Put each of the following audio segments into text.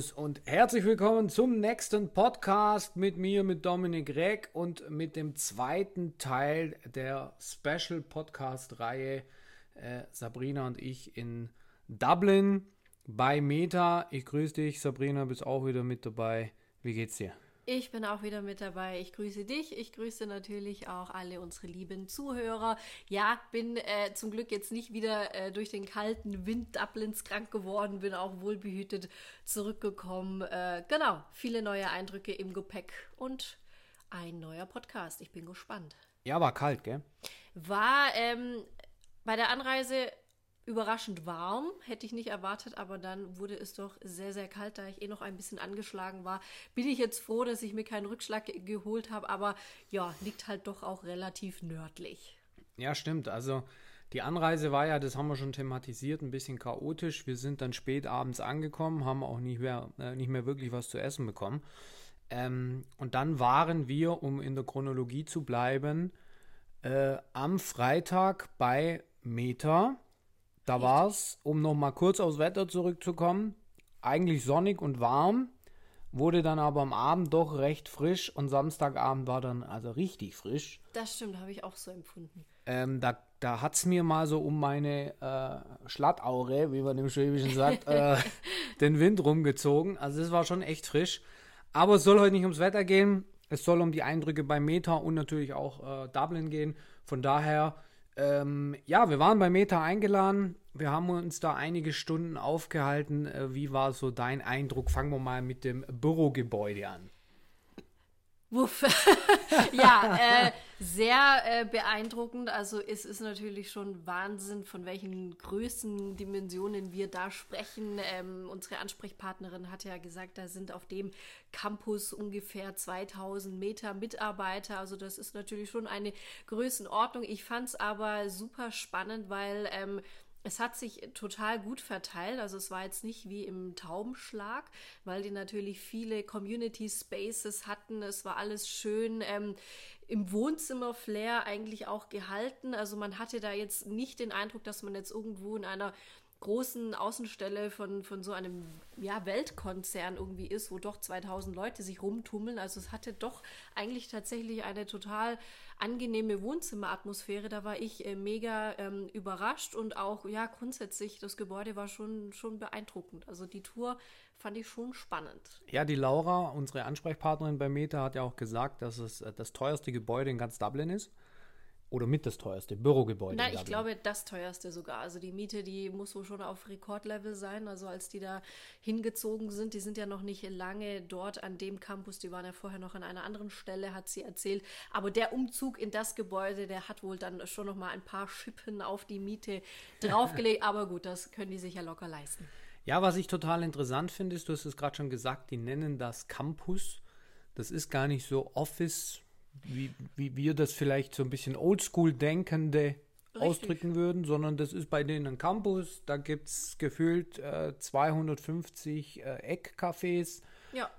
Servus und herzlich willkommen zum nächsten Podcast mit mir, mit Dominik Reck und mit dem zweiten Teil der Special Podcast-Reihe äh, Sabrina und ich in Dublin bei Meta. Ich grüße dich, Sabrina, bist auch wieder mit dabei. Wie geht's dir? Ich bin auch wieder mit dabei. Ich grüße dich. Ich grüße natürlich auch alle unsere lieben Zuhörer. Ja, bin äh, zum Glück jetzt nicht wieder äh, durch den kalten Wind Dublins krank geworden, bin auch wohlbehütet zurückgekommen. Äh, genau, viele neue Eindrücke im Gepäck und ein neuer Podcast. Ich bin gespannt. Ja, war kalt, gell? War ähm, bei der Anreise überraschend warm, hätte ich nicht erwartet, aber dann wurde es doch sehr, sehr kalt, da ich eh noch ein bisschen angeschlagen war. Bin ich jetzt froh, dass ich mir keinen Rückschlag ge geholt habe, aber ja, liegt halt doch auch relativ nördlich. Ja, stimmt. Also die Anreise war ja, das haben wir schon thematisiert, ein bisschen chaotisch. Wir sind dann spät abends angekommen, haben auch nicht mehr, äh, nicht mehr wirklich was zu essen bekommen. Ähm, und dann waren wir, um in der Chronologie zu bleiben, äh, am Freitag bei Meta da war es, um nochmal kurz aufs Wetter zurückzukommen, eigentlich sonnig und warm, wurde dann aber am Abend doch recht frisch und Samstagabend war dann also richtig frisch. Das stimmt, habe ich auch so empfunden. Ähm, da da hat es mir mal so um meine äh, Schlattaure, wie man im Schwäbischen sagt, äh, den Wind rumgezogen. Also es war schon echt frisch. Aber es soll heute nicht ums Wetter gehen. Es soll um die Eindrücke bei Meta und natürlich auch äh, Dublin gehen. Von daher ähm, ja, wir waren bei Meta eingeladen. Wir haben uns da einige Stunden aufgehalten. Äh, wie war so dein Eindruck? Fangen wir mal mit dem Bürogebäude an. Wuff. ja, äh, sehr äh, beeindruckend. Also es ist natürlich schon Wahnsinn, von welchen Größen, Dimensionen wir da sprechen. Ähm, unsere Ansprechpartnerin hat ja gesagt, da sind auf dem Campus ungefähr 2000 Meter Mitarbeiter. Also das ist natürlich schon eine Größenordnung. Ich fand es aber super spannend, weil ähm, es hat sich total gut verteilt. Also es war jetzt nicht wie im Taubenschlag, weil die natürlich viele Community Spaces hatten. Es war alles schön ähm, im Wohnzimmer-Flair eigentlich auch gehalten. Also man hatte da jetzt nicht den Eindruck, dass man jetzt irgendwo in einer großen Außenstelle von, von so einem ja, Weltkonzern irgendwie ist, wo doch 2000 Leute sich rumtummeln. Also es hatte doch eigentlich tatsächlich eine total angenehme Wohnzimmeratmosphäre. Da war ich äh, mega ähm, überrascht und auch, ja, grundsätzlich, das Gebäude war schon, schon beeindruckend. Also die Tour fand ich schon spannend. Ja, die Laura, unsere Ansprechpartnerin bei Meta, hat ja auch gesagt, dass es äh, das teuerste Gebäude in ganz Dublin ist. Oder mit das teuerste Bürogebäude. Nein, ich glaube das teuerste sogar. Also die Miete, die muss wohl schon auf Rekordlevel sein. Also als die da hingezogen sind, die sind ja noch nicht lange dort an dem Campus, die waren ja vorher noch an einer anderen Stelle, hat sie erzählt. Aber der Umzug in das Gebäude, der hat wohl dann schon noch mal ein paar Schippen auf die Miete draufgelegt. Aber gut, das können die sich ja locker leisten. Ja, was ich total interessant finde, ist, du hast es gerade schon gesagt, die nennen das Campus. Das ist gar nicht so Office wie, wie wir das vielleicht so ein bisschen oldschool-denkende ausdrücken würden, sondern das ist bei denen ein Campus, da gibt es gefühlt äh, 250 äh, Eckcafés. Ja.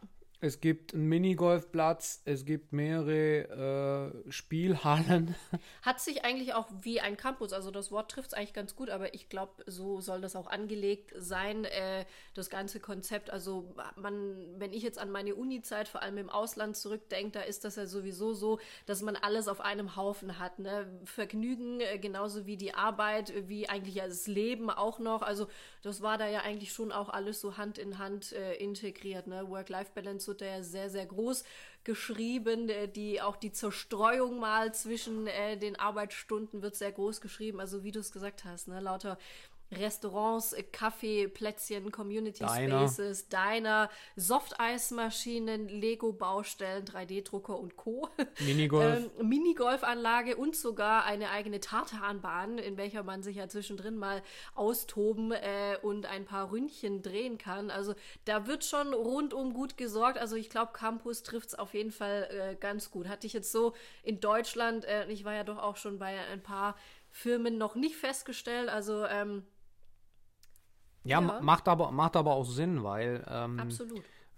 Es gibt einen Minigolfplatz, es gibt mehrere äh, Spielhallen. Hat sich eigentlich auch wie ein Campus, also das Wort trifft es eigentlich ganz gut, aber ich glaube, so soll das auch angelegt sein, äh, das ganze Konzept. Also man, wenn ich jetzt an meine Uni-Zeit, vor allem im Ausland zurückdenke, da ist das ja sowieso so, dass man alles auf einem Haufen hat. Ne? Vergnügen, äh, genauso wie die Arbeit, wie eigentlich das Leben auch noch. Also das war da ja eigentlich schon auch alles so Hand in Hand äh, integriert. Ne? Work-Life-Balance wird ja sehr, sehr groß geschrieben. Äh, die, auch die Zerstreuung mal zwischen äh, den Arbeitsstunden wird sehr groß geschrieben. Also wie du es gesagt hast, ne, lauter Restaurants, äh, Kaffee, Plätzchen, Community Diner. Spaces, Diner, Softeismaschinen, Lego-Baustellen, 3D-Drucker und Co. Minigolf. ähm, Minigolfanlage und sogar eine eigene Tartanbahn, in welcher man sich ja zwischendrin mal austoben äh, und ein paar Ründchen drehen kann. Also da wird schon rundum gut gesorgt. Also ich glaube, Campus trifft es auf jeden Fall äh, ganz gut. Hatte ich jetzt so in Deutschland, äh, ich war ja doch auch schon bei ein paar Firmen noch nicht festgestellt. Also ähm, ja, ja, Macht, aber, macht aber auch Sinn, weil ähm.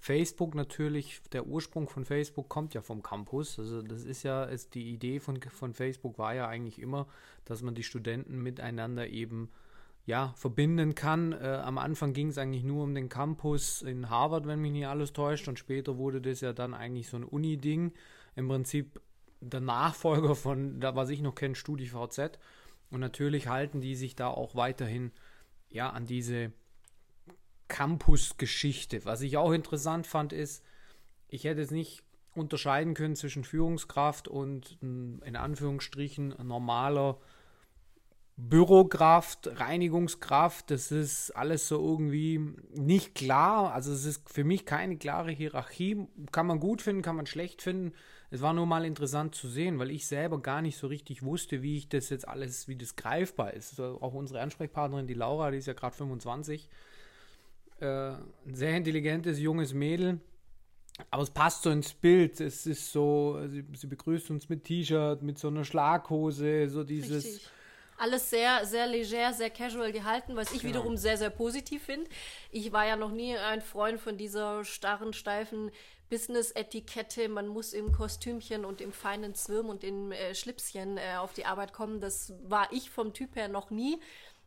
Facebook natürlich, der Ursprung von Facebook kommt ja vom Campus. Also das ist ja, ist die Idee von, von Facebook war ja eigentlich immer, dass man die Studenten miteinander eben ja, verbinden kann. Äh, am Anfang ging es eigentlich nur um den Campus in Harvard, wenn mich nicht alles täuscht, und später wurde das ja dann eigentlich so ein Uni-Ding. Im Prinzip der Nachfolger von, da was ich noch kenne, StudiVZ. Und natürlich halten die sich da auch weiterhin ja an diese Campus-Geschichte. Was ich auch interessant fand, ist, ich hätte es nicht unterscheiden können zwischen Führungskraft und in Anführungsstrichen normaler Bürokraft, Reinigungskraft, das ist alles so irgendwie nicht klar. Also es ist für mich keine klare Hierarchie. Kann man gut finden, kann man schlecht finden. Es war nur mal interessant zu sehen, weil ich selber gar nicht so richtig wusste, wie ich das jetzt alles, wie das greifbar ist. Also auch unsere Ansprechpartnerin, die Laura, die ist ja gerade 25. Äh, ein sehr intelligentes, junges Mädel. Aber es passt so ins Bild. Es ist so, sie, sie begrüßt uns mit T-Shirt, mit so einer Schlaghose, so dieses. Richtig alles sehr, sehr leger, sehr casual gehalten, was ich genau. wiederum sehr, sehr positiv finde. Ich war ja noch nie ein Freund von dieser starren, steifen Business-Etikette. Man muss im Kostümchen und im feinen Zwirn und im äh, Schlipschen äh, auf die Arbeit kommen. Das war ich vom Typ her noch nie.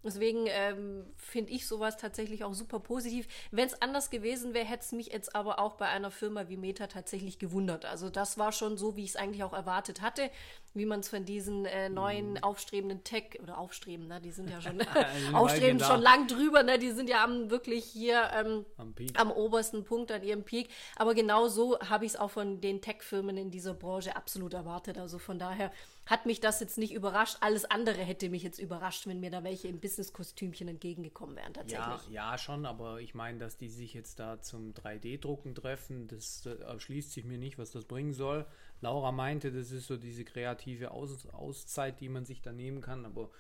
Deswegen ähm, finde ich sowas tatsächlich auch super positiv. Wenn es anders gewesen wäre, hätte es mich jetzt aber auch bei einer Firma wie Meta tatsächlich gewundert. Also das war schon so, wie ich es eigentlich auch erwartet hatte wie man es von diesen äh, neuen mhm. aufstrebenden Tech oder aufstreben, ne, die sind ja schon aufstrebend schon lang drüber, ne, die sind ja am wirklich hier ähm, am, am, obersten Punkt an ihrem Peak. Aber genau so habe ich es auch von den Tech-Firmen in dieser Branche absolut erwartet. Also von daher hat mich das jetzt nicht überrascht. Alles andere hätte mich jetzt überrascht, wenn mir da welche im Business-Kostümchen entgegengekommen wären, tatsächlich. Ja, ja, schon, aber ich meine, dass die sich jetzt da zum 3D-Drucken treffen, das äh, erschließt sich mir nicht, was das bringen soll. Laura meinte, das ist so diese kreative Aus Auszeit, die man sich da nehmen kann, aber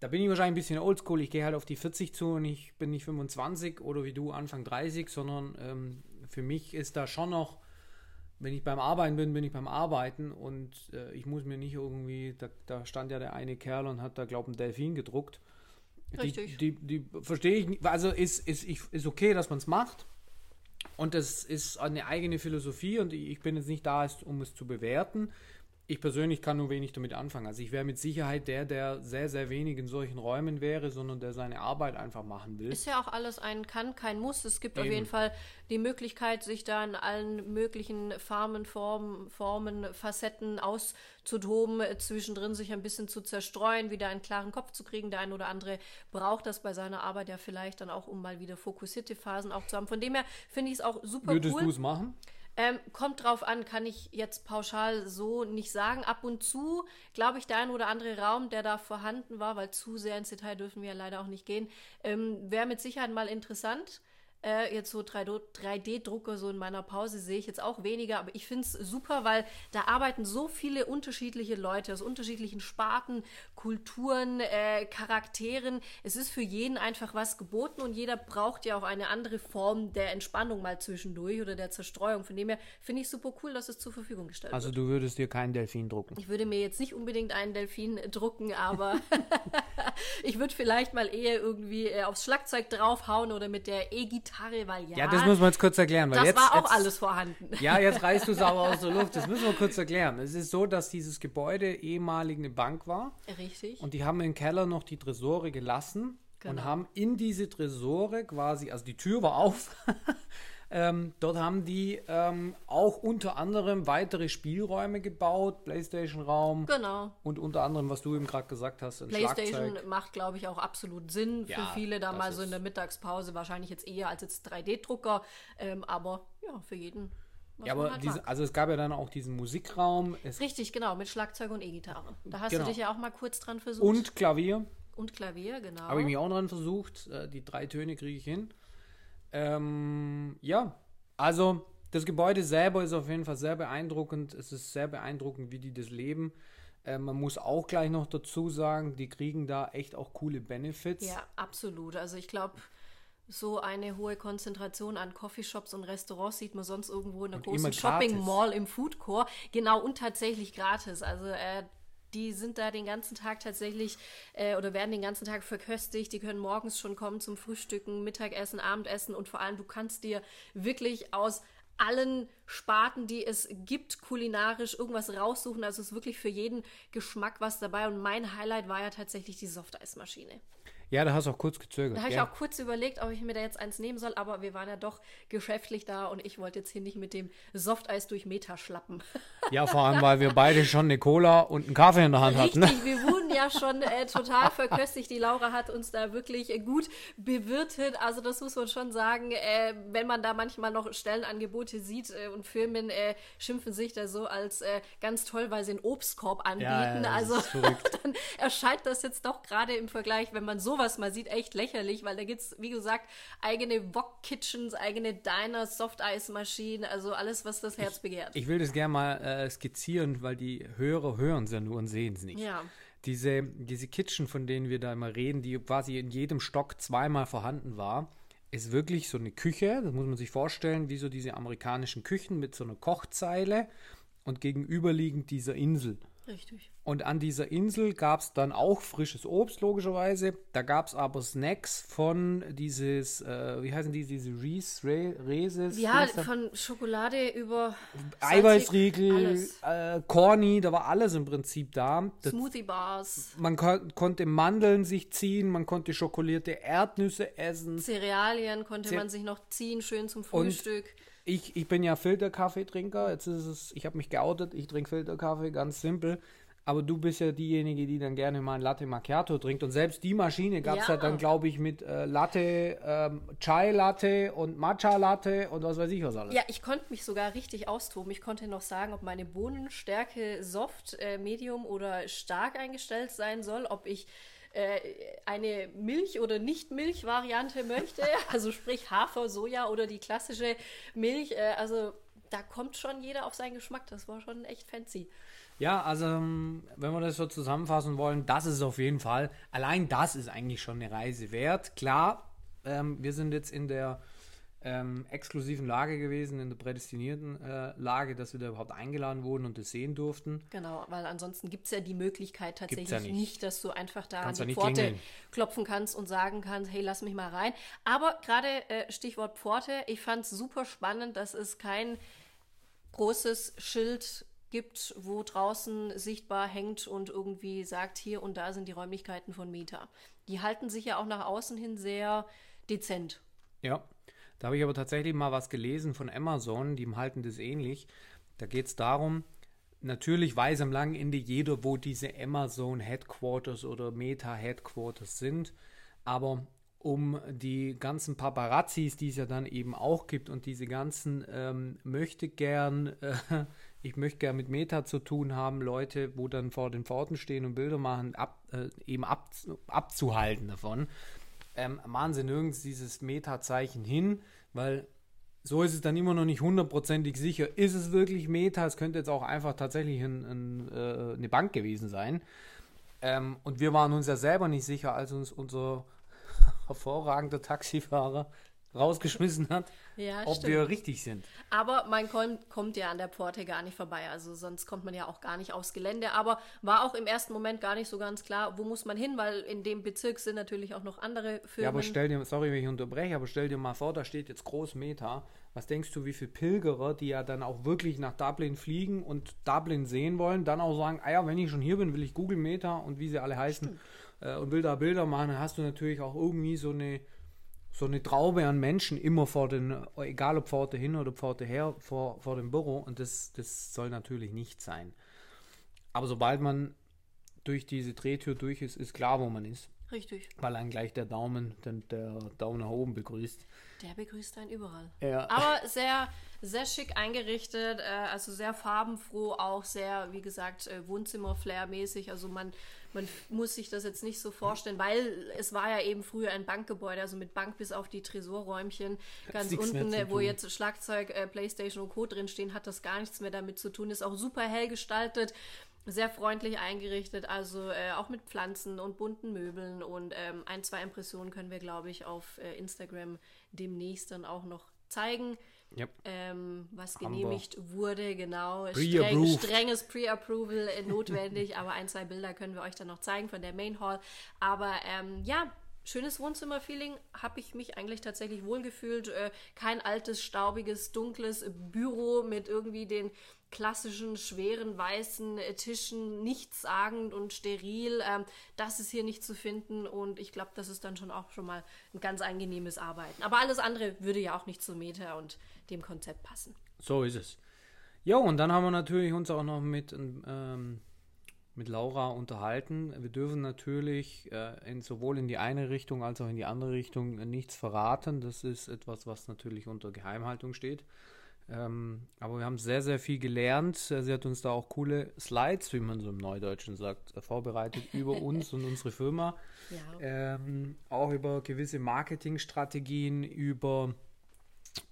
da bin ich wahrscheinlich ein bisschen oldschool. Ich gehe halt auf die 40 zu und ich bin nicht 25 oder wie du Anfang 30, sondern ähm, für mich ist da schon noch, wenn ich beim Arbeiten bin, bin ich beim Arbeiten und äh, ich muss mir nicht irgendwie, da, da, stand ja der eine Kerl und hat da, glaube ich, einen Delfin gedruckt. Richtig. Die, die, die verstehe ich nicht, also ist, ist, ist okay, dass man es macht. Und das ist eine eigene Philosophie und ich bin jetzt nicht da, um es zu bewerten ich persönlich kann nur wenig damit anfangen. Also ich wäre mit Sicherheit der, der sehr, sehr wenig in solchen Räumen wäre, sondern der seine Arbeit einfach machen will. Ist ja auch alles ein Kann, kein Muss. Es gibt Eben. auf jeden Fall die Möglichkeit, sich da in allen möglichen Farben, Formen, Formen Facetten auszutoben, zwischendrin sich ein bisschen zu zerstreuen, wieder einen klaren Kopf zu kriegen. Der eine oder andere braucht das bei seiner Arbeit ja vielleicht dann auch, um mal wieder fokussierte Phasen auch zu haben. Von dem her finde ich es auch super Würdest cool. Würdest du es machen? Ähm, kommt drauf an, kann ich jetzt pauschal so nicht sagen. Ab und zu, glaube ich, der ein oder andere Raum, der da vorhanden war, weil zu sehr ins Detail dürfen wir ja leider auch nicht gehen, ähm, wäre mit Sicherheit mal interessant. Äh, jetzt so 3D-Drucker so in meiner Pause sehe ich jetzt auch weniger, aber ich finde es super, weil da arbeiten so viele unterschiedliche Leute aus unterschiedlichen Sparten, Kulturen, äh, Charakteren. Es ist für jeden einfach was geboten und jeder braucht ja auch eine andere Form der Entspannung mal zwischendurch oder der Zerstreuung. Von dem her finde ich super cool, dass es zur Verfügung gestellt also wird. Also du würdest dir keinen Delfin drucken? Ich würde mir jetzt nicht unbedingt einen Delfin drucken, aber ich würde vielleicht mal eher irgendwie äh, aufs Schlagzeug draufhauen oder mit der E-Gitarre Gitarre, weil ja. Ja, das müssen wir jetzt kurz erklären. Weil das jetzt, war auch jetzt, alles vorhanden. Ja, jetzt reißt du es aber aus der Luft. Das müssen wir kurz erklären. Es ist so, dass dieses Gebäude ehemalig eine Bank war. Richtig. Und die haben im Keller noch die Tresore gelassen. Genau. Und haben in diese Tresore quasi, also die Tür war auf, Ähm, dort haben die ähm, auch unter anderem weitere Spielräume gebaut, Playstation-Raum. Genau. Und unter anderem, was du eben gerade gesagt hast, ein Playstation Schlagzeug. macht, glaube ich, auch absolut Sinn für ja, viele da mal so in der Mittagspause. Wahrscheinlich jetzt eher als jetzt 3D-Drucker, ähm, aber ja, für jeden. Ja, aber halt diese, also es gab ja dann auch diesen Musikraum. Richtig, genau, mit Schlagzeug und E-Gitarre. Da hast genau. du dich ja auch mal kurz dran versucht. Und Klavier. Und Klavier, genau. Habe ich mich auch dran versucht. Äh, die drei Töne kriege ich hin. Ähm, ja, also das Gebäude selber ist auf jeden Fall sehr beeindruckend. Es ist sehr beeindruckend, wie die das leben. Äh, man muss auch gleich noch dazu sagen, die kriegen da echt auch coole Benefits. Ja, absolut. Also ich glaube, so eine hohe Konzentration an Coffeeshops und Restaurants sieht man sonst irgendwo in der großen Shopping Mall im Food Court. Genau, und tatsächlich gratis. Also äh, die sind da den ganzen Tag tatsächlich äh, oder werden den ganzen Tag verköstigt. Die können morgens schon kommen zum Frühstücken, Mittagessen, Abendessen und vor allem du kannst dir wirklich aus allen Sparten, die es gibt, kulinarisch irgendwas raussuchen. Also es ist wirklich für jeden Geschmack was dabei. Und mein Highlight war ja tatsächlich die Softeismaschine. Ja, da hast du auch kurz gezögert. Da habe ich ja. auch kurz überlegt, ob ich mir da jetzt eins nehmen soll, aber wir waren ja doch geschäftlich da und ich wollte jetzt hier nicht mit dem Softeis durch Meter schlappen. Ja, vor allem, weil wir beide schon eine Cola und einen Kaffee in der Hand Richtig, hatten. Ne? wir wurden ja schon äh, total verköstigt. Die Laura hat uns da wirklich äh, gut bewirtet. Also das muss man schon sagen. Äh, wenn man da manchmal noch Stellenangebote sieht äh, und Firmen äh, schimpfen sich da so als ganz toll, weil sie einen Obstkorb anbieten. Ja, ja, also dann erscheint das jetzt doch gerade im Vergleich, wenn man sowas mal sieht, echt lächerlich, weil da gibt es, wie gesagt, eigene Wok-Kitchens, eigene Diners, Softeismaschinen, also alles, was das Herz begehrt. Ich will das gerne mal äh, skizzieren, weil die Hörer hören es ja nur und sehen es nicht. Ja. Diese, diese Kitchen, von denen wir da immer reden, die quasi in jedem Stock zweimal vorhanden war, ist wirklich so eine Küche, das muss man sich vorstellen, wie so diese amerikanischen Küchen mit so einer Kochzeile und gegenüberliegend dieser Insel. Richtig. Und an dieser Insel gab es dann auch frisches Obst, logischerweise. Da gab es aber Snacks von dieses, äh, wie heißen die, diese Reese, Re, Reeses? Ja, von Schokolade über Eiweißriegel, äh, Corny, da war alles im Prinzip da. Das, Smoothie Bars, man kon konnte Mandeln sich ziehen, man konnte schokolierte Erdnüsse essen. Cerealien konnte Ce- man sich noch ziehen, schön zum Frühstück. Ich, ich bin ja Filterkaffeetrinker. Jetzt ist es, ich habe mich geoutet, ich trinke Filterkaffee, ganz simpel. Aber du bist ja diejenige, die dann gerne mal ein Latte Macchiato trinkt. Und selbst die Maschine gab es ja. Ja. dann, glaube ich, mit äh, Latte, ähm, Chai Latte und Matcha Latte und was weiß ich was alles. Ja, ich konnte mich sogar richtig austoben. Ich konnte noch sagen, ob meine Bohnenstärke soft, äh, medium oder stark eingestellt sein soll, ob ich äh, eine Milch- oder Nicht-Milch-Variante möchte, also sprich Hafer, Soja oder die klassische Milch. Äh, also da kommt schon jeder auf seinen Geschmack. Das war schon echt fancy. Ja, also ähm, wenn wir das so zusammenfassen wollen, das ist auf jeden Fall, allein das ist eigentlich schon eine Reise wert. Klar, ähm, wir sind jetzt in der ähm, exklusiven Lage gewesen, in der prädestinierten äh, Lage, dass wir da überhaupt eingeladen wurden und das sehen durften. Genau, weil ansonsten gibt es ja die Möglichkeit tatsächlich ja nicht. nicht. dass du einfach da Kannst an die Pforte klingeln. klopfen kannst und sagen kannst, hey, lass mich mal rein. Aber gerade äh, Stichwort Pforte, ich fand es super spannend, dass es kein großes Schild gibt, wo draußen sichtbar hängt und irgendwie sagt, hier und da sind die Räumlichkeiten von Meta. Die halten sich ja auch nach außen hin sehr dezent. Ja, da habe ich aber tatsächlich mal was gelesen von Amazon, die halten das ähnlich. Da geht es darum, natürlich weiß am langen Ende jeder, wo diese Amazon Headquarters oder Meta Headquarters sind, aber um die ganzen Paparazzis, die es ja dann eben auch gibt und diese ganzen ähm, möchte gern, äh, ich möchte gern mit Meta zu tun haben, Leute, wo dann vor den Pforten stehen und Bilder machen, ab, äh, eben ab, abzuhalten davon, ähm, machen sie nirgends dieses Meta-Zeichen hin, weil so ist es dann immer noch nicht hundertprozentig sicher. Ist es wirklich Meta? Es könnte jetzt auch einfach tatsächlich ein, ein, äh, eine Bank gewesen sein. Ähm, und wir waren uns ja selber nicht sicher, als uns unser hervorragender Taxifahrer rausgeschmissen hat, Ja, ob stimmt. wir richtig sind. Aber man kommt, kommt ja an der Pforte gar nicht vorbei. Also sonst kommt man ja auch gar nicht aufs Gelände. Aber war auch im ersten Moment gar nicht so ganz klar, wo muss man hin, weil in dem Bezirk sind natürlich auch noch andere Firmen. Ja, aber stell dir, sorry, wenn ich unterbreche, aber stell dir mal vor, da steht jetzt groß Meta. Was denkst du, wie viele Pilgerer, die ja dann auch wirklich nach Dublin fliegen und Dublin sehen wollen, dann auch sagen, ah ja, wenn ich schon hier bin, will ich Google Meta und wie sie alle heißen äh, und will da Bilder machen, dann hast du natürlich auch irgendwie so eine so eine Traube an Menschen immer vor den, egal ob Pforte hin oder Pforte her, vor, vor dem Büro und das, das soll natürlich nicht sein. Aber sobald man durch diese Drehtür durch ist, ist klar, wo man ist Richtig. weil dann gleich der Daumen, den, der Daumen nach oben begrüßt. Der begrüßt einen überall. Ja. Aber sehr, sehr schick eingerichtet, äh, also sehr farbenfroh, auch sehr, wie gesagt, äh, Wohnzimmer-Flair-mäßig. Also man, man muss sich das jetzt nicht so vorstellen, weil es war ja eben früher ein Bankgebäude, also mit Bank bis auf die Tresorräumchen. Ganz unten, äh, wo jetzt Schlagzeug, äh, Playstation und Co. drinstehen, hat das gar nichts mehr damit zu tun. Ist auch super hell gestaltet. Sehr freundlich eingerichtet, also äh, auch mit Pflanzen und bunten Möbeln und ähm, ein, zwei Impressionen können wir, glaube ich, auf äh, Instagram demnächst dann auch noch zeigen, Ja. ähm, was Haben wir. genehmigt wurde, genau. Streng, strenges Pre-Approval äh, notwendig, aber ein, zwei Bilder können wir euch dann noch zeigen von der Main Hall. Aber ähm, ja, schönes Wohnzimmerfeeling, habe ich mich eigentlich tatsächlich wohlgefühlt. Äh, kein altes, staubiges, dunkles Büro mit irgendwie den klassischen, schweren, weißen äh, Tischen, nichtssagend und steril. Ähm, das ist hier nicht zu finden und ich glaube, das ist dann schon auch schon mal ein ganz angenehmes Arbeiten. Aber alles andere würde ja auch nicht zu Meta und dem Konzept passen. So ist es. Ja, und dann haben wir natürlich uns auch noch mit ähm, mit Laura unterhalten. Wir dürfen natürlich äh, in, sowohl in die eine Richtung als auch in die andere Richtung äh, nichts verraten. Das ist etwas, was natürlich unter Geheimhaltung steht. Ähm, aber wir haben sehr, sehr viel gelernt. Sie hat uns da auch coole Slides, wie man so im Neudeutschen sagt, äh, vorbereitet über uns und unsere Firma. Ja. Ähm, auch über gewisse Marketingstrategien, über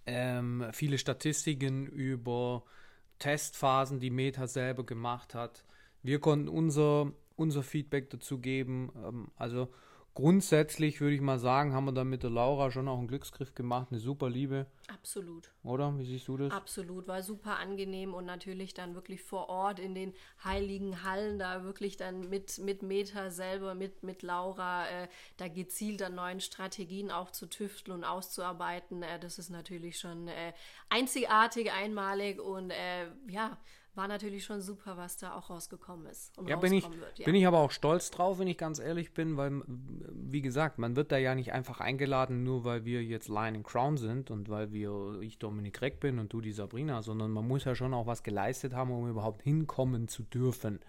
ähm, viele Statistiken, über Testphasen, die Meta selber gemacht hat. Wir konnten unser, unser Feedback dazu geben. Ähm, also grundsätzlich würde ich mal sagen, haben wir da mit der Laura schon auch einen Glücksgriff gemacht, eine super Liebe. Absolut. Oder? Wie siehst du das? Absolut, war super angenehm und natürlich dann wirklich vor Ort in den heiligen Hallen, da wirklich dann mit, mit Meta selber, mit, mit Laura, äh, da gezielt an neuen Strategien auch zu tüfteln und auszuarbeiten. Äh, das ist natürlich schon äh, einzigartig, einmalig und äh, ja, war natürlich schon super, was da auch rausgekommen ist. ja, bin ich, wird, ja. bin ich aber auch stolz drauf, wenn ich ganz ehrlich bin, weil, wie gesagt, man wird da ja nicht einfach eingeladen, nur weil wir jetzt Lion and Crown sind und weil wir, ich Dominik Reck bin und du die Sabrina, sondern man muss ja schon auch was geleistet haben, um überhaupt hinkommen zu dürfen.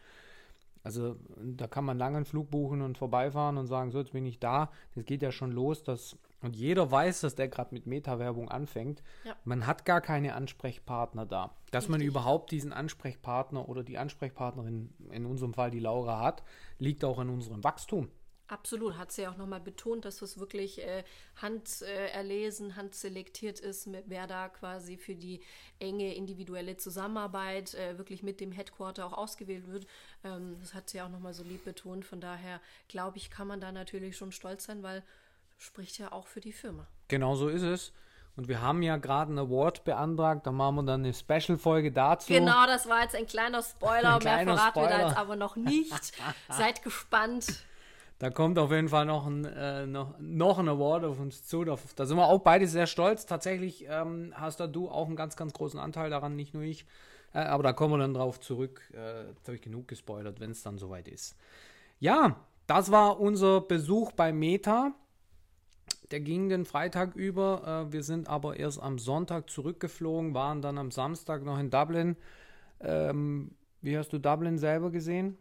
Also da kann man lange einen Flug buchen und vorbeifahren und sagen, so, jetzt bin ich da. Das geht ja schon los, dass und jeder weiß, dass der gerade mit Meta-Werbung anfängt. Ja. Man hat gar keine Ansprechpartner da. Dass Richtig. man überhaupt diesen Ansprechpartner oder die Ansprechpartnerin, in unserem Fall die Laura hat, liegt auch an unserem Wachstum. Absolut, hat sie auch nochmal betont, dass es wirklich äh, handerlesen, äh, handselektiert ist, mit, wer da quasi für die enge individuelle Zusammenarbeit äh, wirklich mit dem Headquarter auch ausgewählt wird. Ähm, das hat sie auch nochmal so lieb betont. Von daher glaube ich, kann man da natürlich schon stolz sein, weil spricht ja auch für die Firma. Genau so ist es. Und wir haben ja gerade einen Award beantragt, da machen wir dann eine Special-Folge dazu. Genau, das war jetzt ein kleiner Spoiler. Ein kleiner Mehr verraten Spoiler. wir da jetzt aber noch nicht. Seid gespannt. Da kommt auf jeden Fall noch ein, äh, noch, noch ein Award auf uns zu. Da, da, sind wir auch beide sehr stolz. Tatsächlich ähm, hast da du auch einen ganz, ganz großen Anteil daran, nicht nur ich. Äh, aber da kommen wir dann drauf zurück. Äh, jetzt habe ich genug gespoilert, wenn es dann soweit ist. Ja, das war unser Besuch bei Meta der ging den Freitag über. Äh, wir sind aber erst am Sonntag zurückgeflogen, waren dann am Samstag noch in Dublin. Ähm, wie hast du Dublin selber gesehen?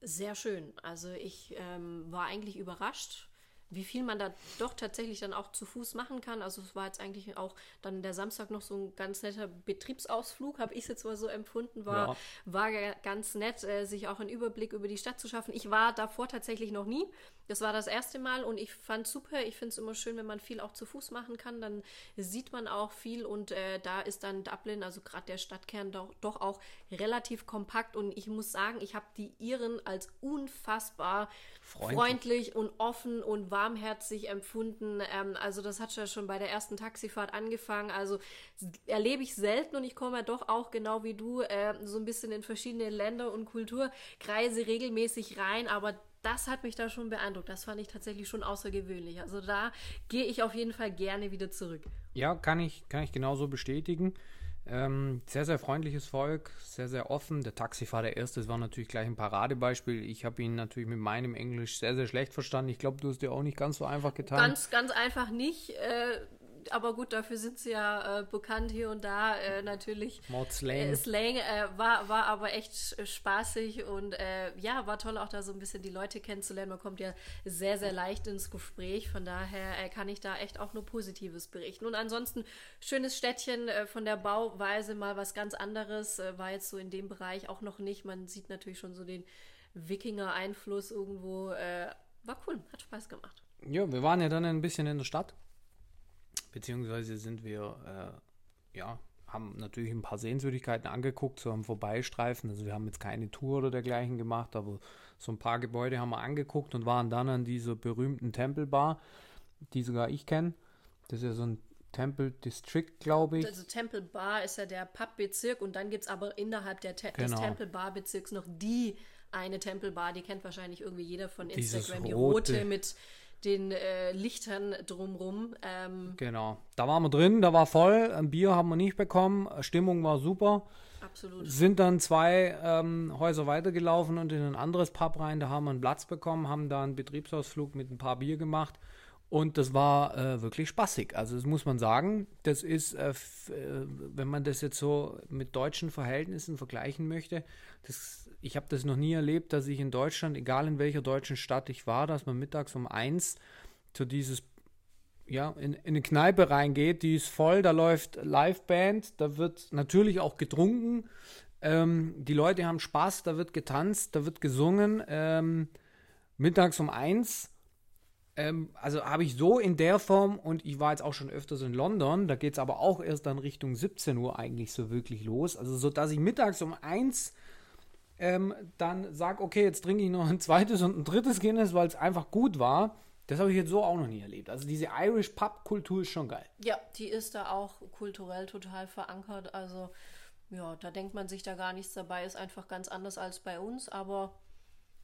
Sehr schön. Also ich ähm, war eigentlich überrascht wie viel man da doch tatsächlich dann auch zu Fuß machen kann. Also es war jetzt eigentlich auch dann der Samstag noch so ein ganz netter Betriebsausflug, habe ich es jetzt mal so empfunden, war, ja. war ganz nett, äh, sich auch einen Überblick über die Stadt zu schaffen. Ich war davor tatsächlich noch nie. Das war das erste Mal und ich fand super. Ich finde es immer schön, wenn man viel auch zu Fuß machen kann. Dann sieht man auch viel und äh, da ist dann Dublin, also gerade der Stadtkern, doch, doch auch relativ kompakt. Und ich muss sagen, ich habe die Iren als unfassbar freundlich, freundlich und offen und warmherzig empfunden. Ähm, also das hat ja schon bei der ersten Taxifahrt angefangen. Also erlebe ich selten und ich komme ja doch auch genau wie du äh, so ein bisschen in verschiedene Länder und Kulturkreise regelmäßig rein. Aber das hat mich da schon beeindruckt. Das fand ich tatsächlich schon außergewöhnlich. Also da gehe ich auf jeden Fall gerne wieder zurück. Ja, kann ich, kann ich genauso bestätigen. Ähm, sehr, sehr freundliches Volk, sehr, sehr offen. Der Taxifahrer, der erste, war natürlich gleich ein Paradebeispiel. Ich habe ihn natürlich mit meinem Englisch sehr, sehr schlecht verstanden. Ich glaube, du hast dir auch nicht ganz so einfach getan. Ganz, ganz einfach nicht. Äh, aber gut, dafür sind sie ja äh, bekannt hier und da. Äh, natürlich. Mord Slang. Äh, Slang äh, war, war aber echt spaßig und äh, ja, war toll auch da so ein bisschen die Leute kennenzulernen. Man kommt ja sehr, sehr leicht ins Gespräch. Von daher äh, kann ich da echt auch nur Positives berichten. Und ansonsten, schönes Städtchen von der Bauweise, mal was ganz anderes. war jetzt so in dem Bereich auch noch nicht. Man sieht natürlich schon so den Wikinger-Einfluss irgendwo. war cool, hat Spaß gemacht. Ja, wir waren ja dann ein bisschen in der Stadt beziehungsweise sind wir, äh, ja, haben natürlich ein paar Sehenswürdigkeiten angeguckt, so am Vorbeistreifen. Also wir haben jetzt keine Tour oder dergleichen gemacht, aber so ein paar Gebäude haben wir angeguckt und waren dann an dieser berühmten Tempelbar, die sogar ich kenne. Das ist ja so ein Temple District, glaube ich. Also Temple Bar ist ja der Pubbezirk und dann gibt es aber innerhalb der Te genau. des Temple Bar Bezirks noch die eine Temple Bar, die kennt wahrscheinlich irgendwie jeder von Instagram, die rote mit den äh, Lichtern drumrum. Ähm, genau. Da waren wir drin, da war voll. Ein Bier haben wir nicht bekommen. Stimmung war super. Absolut. Sind dann zwei ähm, Häuser weitergelaufen und in ein anderes Pub rein. Da haben wir einen Platz bekommen, haben da einen Betriebsausflug mit ein paar Bier gemacht. Und das war äh, wirklich spaßig. Also das muss man sagen. Das ist, äh, äh, wenn man das jetzt so mit deutschen Verhältnissen vergleichen möchte, das, ich habe das noch nie erlebt, dass ich in Deutschland, egal in welcher deutschen Stadt ich war, dass man mittags um eins zu dieses ja, in, in eine Kneipe reingeht, die ist voll, da läuft Liveband, da wird natürlich auch getrunken, ähm, die Leute haben Spaß, da wird getanzt, da wird gesungen. Ähm, mittags um eins ähm, also habe ich so in der Form und ich war jetzt auch schon öfters in London, da geht es aber auch erst dann Richtung 17 Uhr eigentlich so wirklich los. Also so, dass ich mittags um eins ähm, dann sage, okay, jetzt trinke ich noch ein zweites und ein drittes Guinness, weil es einfach gut war. Das habe ich jetzt so auch noch nie erlebt. Also diese Irish Pub-Kultur ist schon geil. Ja, die ist da auch kulturell total verankert. Also ja, da denkt man sich da gar nichts dabei, ist einfach ganz anders als bei uns, aber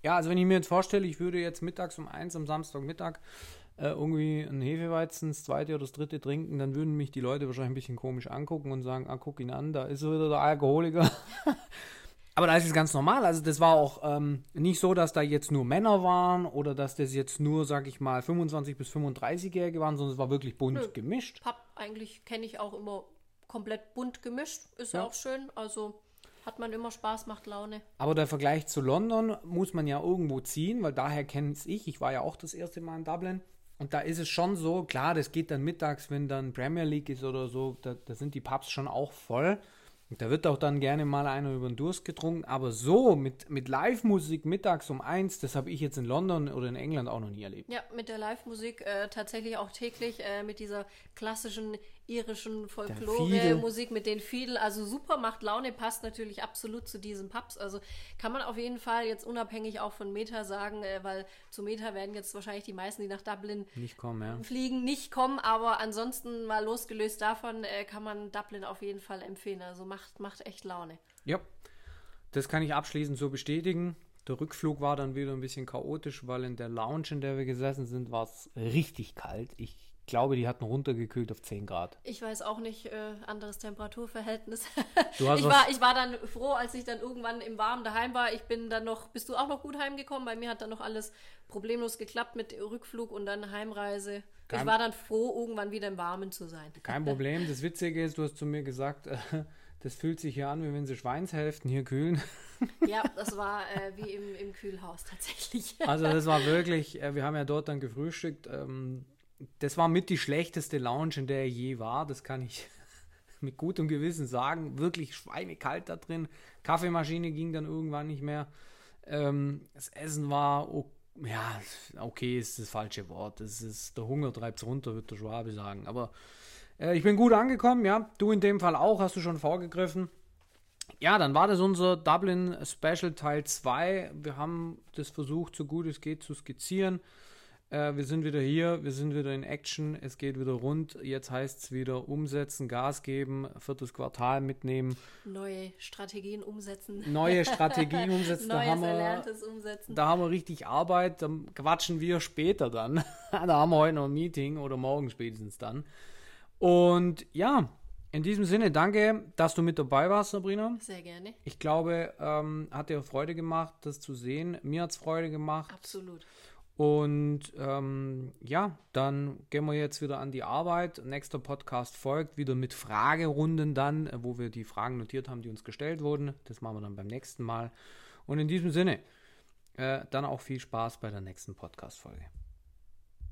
ja, also wenn ich mir jetzt vorstelle, ich würde jetzt mittags um eins am Samstagmittag äh, irgendwie einen Hefeweizen, das zweite oder das dritte trinken, dann würden mich die Leute wahrscheinlich ein bisschen komisch angucken und sagen, ah, guck ihn an, da ist wieder der Alkoholiker. Aber da ist es ganz normal. Also das war auch ähm, nicht so, dass da jetzt nur Männer waren oder dass das jetzt nur, sag ich mal, 25 bis 35-Jährige waren, sondern es war wirklich bunt Nö. gemischt. Pub eigentlich kenne ich auch immer komplett bunt gemischt. Ist ja auch schön. Also hat man immer Spaß, macht Laune. Aber der Vergleich zu London muss man ja irgendwo ziehen, weil daher kenne ich. Ich war ja auch das erste Mal in Dublin. Und da ist es schon so, klar, das geht dann mittags, wenn dann Premier League ist oder so, da, da sind die Pubs schon auch voll. Und da wird auch dann gerne mal einer über den Durst getrunken. Aber so mit, mit Live-Musik mittags um eins, das habe ich jetzt in London oder in England auch noch nie erlebt. Ja, mit der Live-Musik äh, tatsächlich auch täglich, äh, mit dieser klassischen irischen Folklore-Musik mit den Fiedel. Also super, macht Laune, passt natürlich absolut zu diesen Pubs. Also kann man auf jeden Fall jetzt unabhängig auch von Meta sagen, äh, weil zu Meta werden jetzt wahrscheinlich die meisten, die nach Dublin nicht kommen, ja. fliegen, nicht kommen. Aber ansonsten mal losgelöst davon äh, kann man Dublin auf jeden Fall empfehlen. Also macht, macht echt Laune. Ja, das kann ich abschließend so bestätigen. Der Rückflug war dann wieder ein bisschen chaotisch, weil in der Lounge, in der wir gesessen sind, war es richtig kalt. Ich glaube, die hatten runtergekühlt auf 10 Grad. Ich weiß auch nicht, äh, anderes Temperaturverhältnis. ich, war, ich war dann froh, als ich dann irgendwann im Warmen daheim war. Ich bin dann noch, bist du auch noch gut heimgekommen? Bei mir hat dann noch alles problemlos geklappt mit Rückflug und dann Heimreise. Kein, ich war dann froh, irgendwann wieder im Warmen zu sein. Kein Problem. Das Witzige ist, du hast zu mir gesagt, äh, das fühlt sich hier an, wie wenn sie Schweinshälften hier kühlen. Ja, das war äh, wie im, im Kühlhaus tatsächlich. Also das war wirklich, äh, wir haben ja dort dann gefrühstückt. Ähm, das war mit die schlechteste Lounge, in der er je war. Das kann ich mit gutem Gewissen sagen. Wirklich schweinekalt da drin. Kaffeemaschine ging dann irgendwann nicht mehr. Ähm, das Essen war ja okay, ist das falsche Wort. Das ist der Hunger treibt es runter, wird der Schwabe sagen. Aber äh, ich bin gut angekommen, ja. Du in dem Fall auch, hast du schon vorgegriffen. Ja, dann war das unser Dublin Special Teil 2. Wir haben das versucht, so gut es geht, zu skizzieren. Äh, wir sind wieder hier, wir sind wieder in Action, es geht wieder rund. Jetzt heißt es wieder umsetzen, Gas geben, viertes Quartal mitnehmen. Neue Strategien umsetzen. Neue Strategien umsetzen. Neues da haben wir, Erlerntes umsetzen. Da haben wir richtig Arbeit, dann quatschen wir später dann. da haben wir heute noch ein Meeting oder morgen spätestens dann. Und ja, in diesem Sinne, danke, dass du mit dabei warst, Sabrina. Sehr gerne. Ich glaube, ähm, hat dir Freude gemacht, das zu sehen. Mir hat es Freude gemacht. Absolut. Und ähm, ja, dann gehen wir jetzt wieder an die Arbeit. Nächster Podcast folgt wieder mit Fragerunden dann, wo wir die Fragen notiert haben, die uns gestellt wurden. Das machen wir dann beim nächsten Mal. Und in diesem Sinne, äh, dann auch viel Spaß bei der nächsten Podcast-Folge.